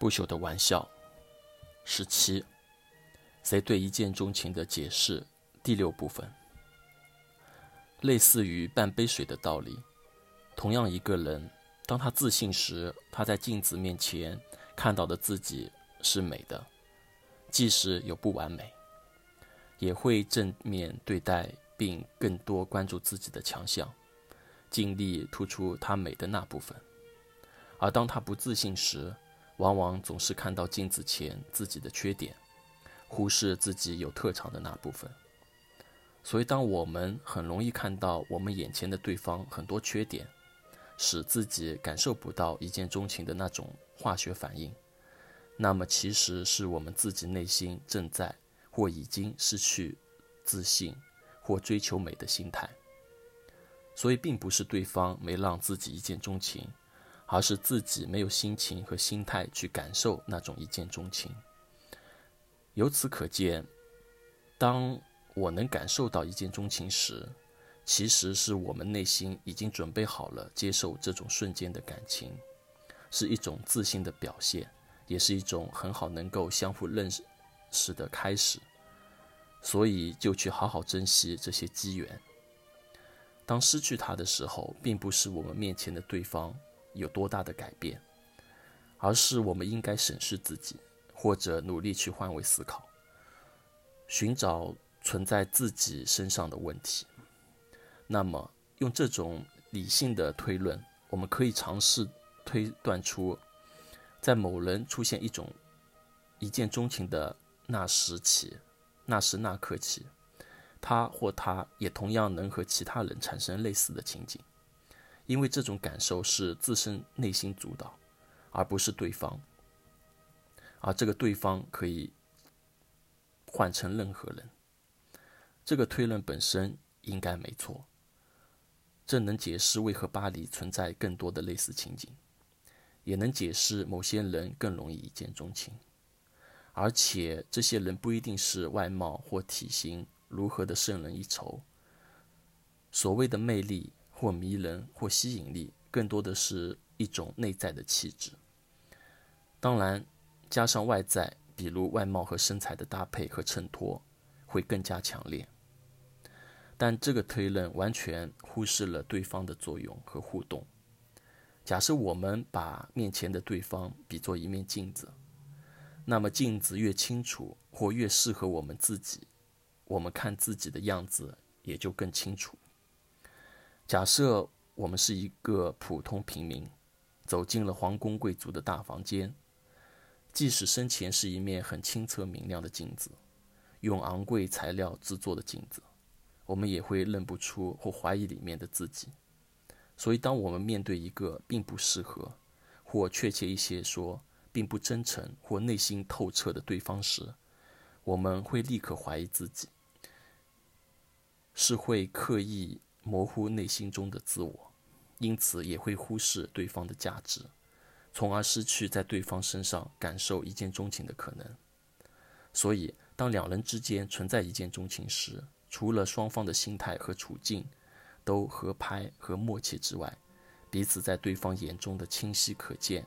不朽的玩笑。十七，谁对一见钟情的解释？第六部分，类似于半杯水的道理。同样，一个人当他自信时，他在镜子面前看到的自己是美的，即使有不完美，也会正面对待，并更多关注自己的强项，尽力突出他美的那部分。而当他不自信时，往往总是看到镜子前自己的缺点，忽视自己有特长的那部分。所以，当我们很容易看到我们眼前的对方很多缺点，使自己感受不到一见钟情的那种化学反应，那么其实是我们自己内心正在或已经失去自信或追求美的心态。所以，并不是对方没让自己一见钟情。而是自己没有心情和心态去感受那种一见钟情。由此可见，当我能感受到一见钟情时，其实是我们内心已经准备好了接受这种瞬间的感情，是一种自信的表现，也是一种很好能够相互认识的开始。所以，就去好好珍惜这些机缘。当失去它的时候，并不是我们面前的对方。有多大的改变，而是我们应该审视自己，或者努力去换位思考，寻找存在自己身上的问题。那么，用这种理性的推论，我们可以尝试推断出，在某人出现一种一见钟情的那时起，那时那刻起，他或她也同样能和其他人产生类似的情景。因为这种感受是自身内心主导，而不是对方，而这个对方可以换成任何人。这个推论本身应该没错，这能解释为何巴黎存在更多的类似情景，也能解释某些人更容易一见钟情，而且这些人不一定是外貌或体型如何的胜人一筹。所谓的魅力。或迷人，或吸引力，更多的是一种内在的气质。当然，加上外在，比如外貌和身材的搭配和衬托，会更加强烈。但这个推论完全忽视了对方的作用和互动。假设我们把面前的对方比作一面镜子，那么镜子越清楚或越适合我们自己，我们看自己的样子也就更清楚。假设我们是一个普通平民，走进了皇宫贵族的大房间，即使身前是一面很清澈明亮的镜子，用昂贵材料制作的镜子，我们也会认不出或怀疑里面的自己。所以，当我们面对一个并不适合，或确切一些说，并不真诚或内心透彻的对方时，我们会立刻怀疑自己，是会刻意。模糊内心中的自我，因此也会忽视对方的价值，从而失去在对方身上感受一见钟情的可能。所以，当两人之间存在一见钟情时，除了双方的心态和处境都合拍和默契之外，彼此在对方眼中的清晰可见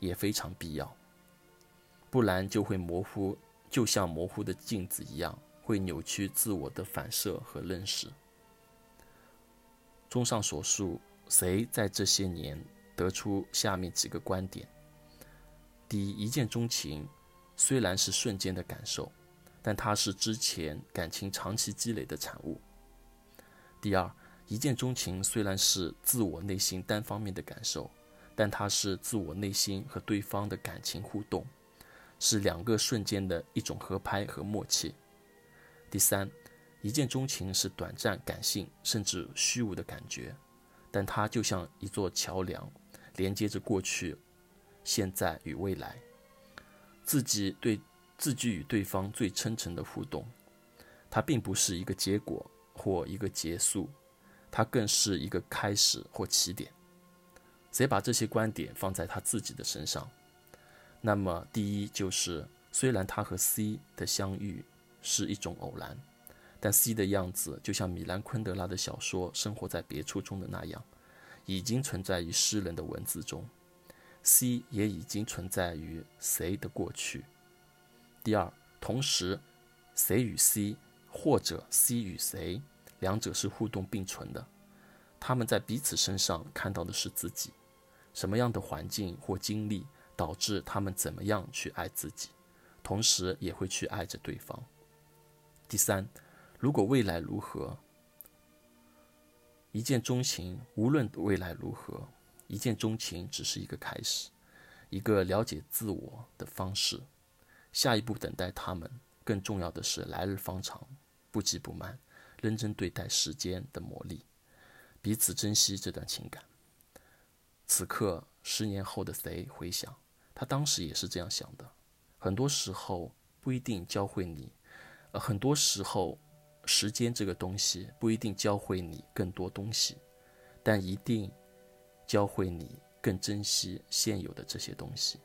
也非常必要。不然就会模糊，就像模糊的镜子一样，会扭曲自我的反射和认识。综上所述，谁在这些年得出下面几个观点：第一，一见钟情虽然是瞬间的感受，但它是之前感情长期积累的产物；第二，一见钟情虽然是自我内心单方面的感受，但它是自我内心和对方的感情互动，是两个瞬间的一种合拍和默契；第三。一见钟情是短暂、感性甚至虚无的感觉，但它就像一座桥梁，连接着过去、现在与未来。自己对自己与对方最真诚的互动，它并不是一个结果或一个结束，它更是一个开始或起点。谁把这些观点放在他自己的身上，那么第一就是，虽然他和 C 的相遇是一种偶然。但 C 的样子就像米兰昆德拉的小说《生活在别处》中的那样，已经存在于诗人的文字中。C 也已经存在于谁的过去。第二，同时谁与 C 或者 C 与谁，两者是互动并存的。他们在彼此身上看到的是自己，什么样的环境或经历导致他们怎么样去爱自己，同时也会去爱着对方。第三，如果未来如何，一见钟情，无论未来如何，一见钟情只是一个开始，一个了解自我的方式。下一步等待他们，更重要的是来日方长，不急不慢，认真对待时间的磨砺。彼此珍惜这段情感。此刻，十年后的谁回想，他当时也是这样想的。很多时候不一定教会你，呃，很多时候，时间这个东西不一定教会你更多东西，但一定教会你更珍惜现有的这些东西。